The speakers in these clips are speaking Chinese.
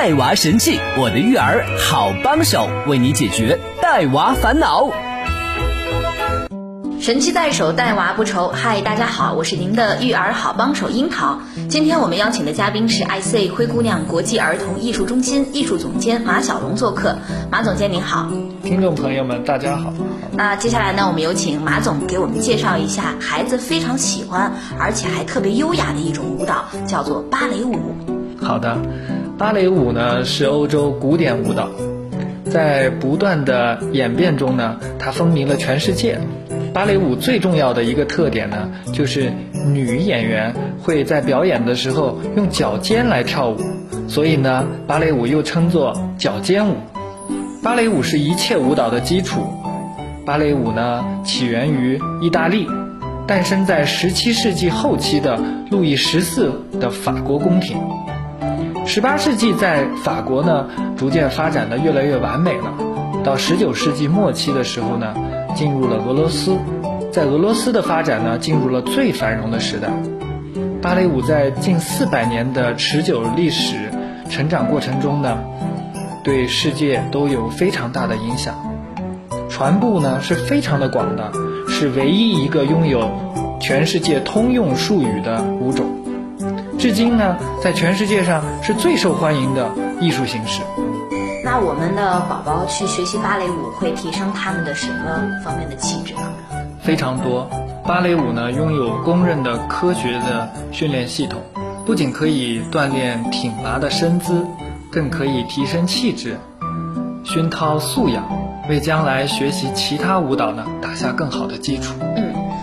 带娃神器，我的育儿好帮手，为你解决带娃烦恼。神器在手，带娃不愁。嗨，大家好，我是您的育儿好帮手樱桃。今天我们邀请的嘉宾是 IC 灰姑娘国际儿童艺术中心艺术总监马小龙做客。马总监您好，听众朋友们大家好。那接下来呢，我们有请马总给我们介绍一下孩子非常喜欢而且还特别优雅的一种舞蹈，叫做芭蕾舞。好的。芭蕾舞呢是欧洲古典舞蹈，在不断的演变中呢，它风靡了全世界。芭蕾舞最重要的一个特点呢，就是女演员会在表演的时候用脚尖来跳舞，所以呢，芭蕾舞又称作脚尖舞。芭蕾舞是一切舞蹈的基础。芭蕾舞呢起源于意大利，诞生在十七世纪后期的路易十四的法国宫廷。十八世纪在法国呢，逐渐发展的越来越完美了。到十九世纪末期的时候呢，进入了俄罗斯，在俄罗斯的发展呢，进入了最繁荣的时代。芭蕾舞在近四百年的持久历史成长过程中呢，对世界都有非常大的影响，传播呢是非常的广的，是唯一一个拥有全世界通用术语的舞种。至今呢，在全世界上是最受欢迎的艺术形式。那我们的宝宝去学习芭蕾舞，会提升他们的什么方面的气质呢？非常多，芭蕾舞呢拥有公认的科学的训练系统，不仅可以锻炼挺拔的身姿，更可以提升气质，熏陶素养，为将来学习其他舞蹈呢打下更好的基础。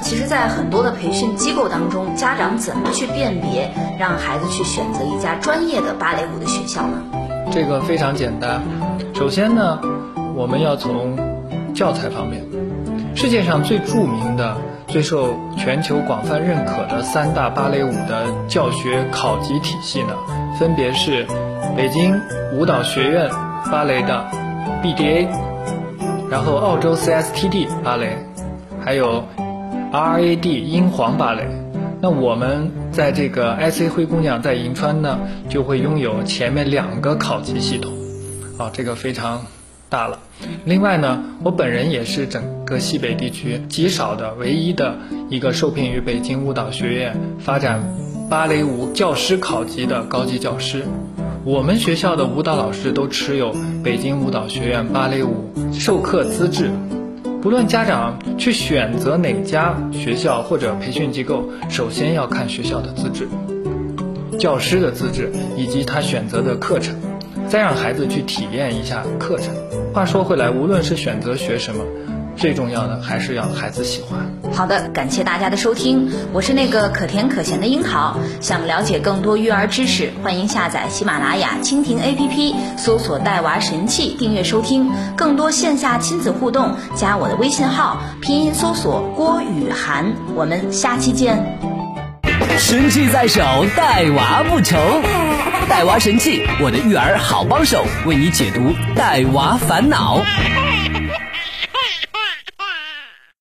其实，在很多的培训机构当中，家长怎么去辨别，让孩子去选择一家专业的芭蕾舞的学校呢？这个非常简单。首先呢，我们要从教材方面。世界上最著名的、最受全球广泛认可的三大芭蕾舞的教学考级体系呢，分别是北京舞蹈学院芭蕾的 BDA，然后澳洲 CSTD 芭蕾，还有。RAD 英皇芭蕾，那我们在这个 IC 灰姑娘在银川呢，就会拥有前面两个考级系统，啊，这个非常大了。另外呢，我本人也是整个西北地区极少的唯一的一个受聘于北京舞蹈学院发展芭蕾舞教师考级的高级教师。我们学校的舞蹈老师都持有北京舞蹈学院芭蕾舞授课资质。不论家长去选择哪家学校或者培训机构，首先要看学校的资质、教师的资质以及他选择的课程，再让孩子去体验一下课程。话说回来，无论是选择学什么。最重要的还是要孩子喜欢。好的，感谢大家的收听，我是那个可甜可咸的樱桃。想了解更多育儿知识，欢迎下载喜马拉雅、蜻蜓 APP，搜索“带娃神器”，订阅收听。更多线下亲子互动，加我的微信号，拼音搜索郭雨涵。我们下期见。神器在手，带娃不愁。带娃神器，我的育儿好帮手，为你解读带娃烦恼。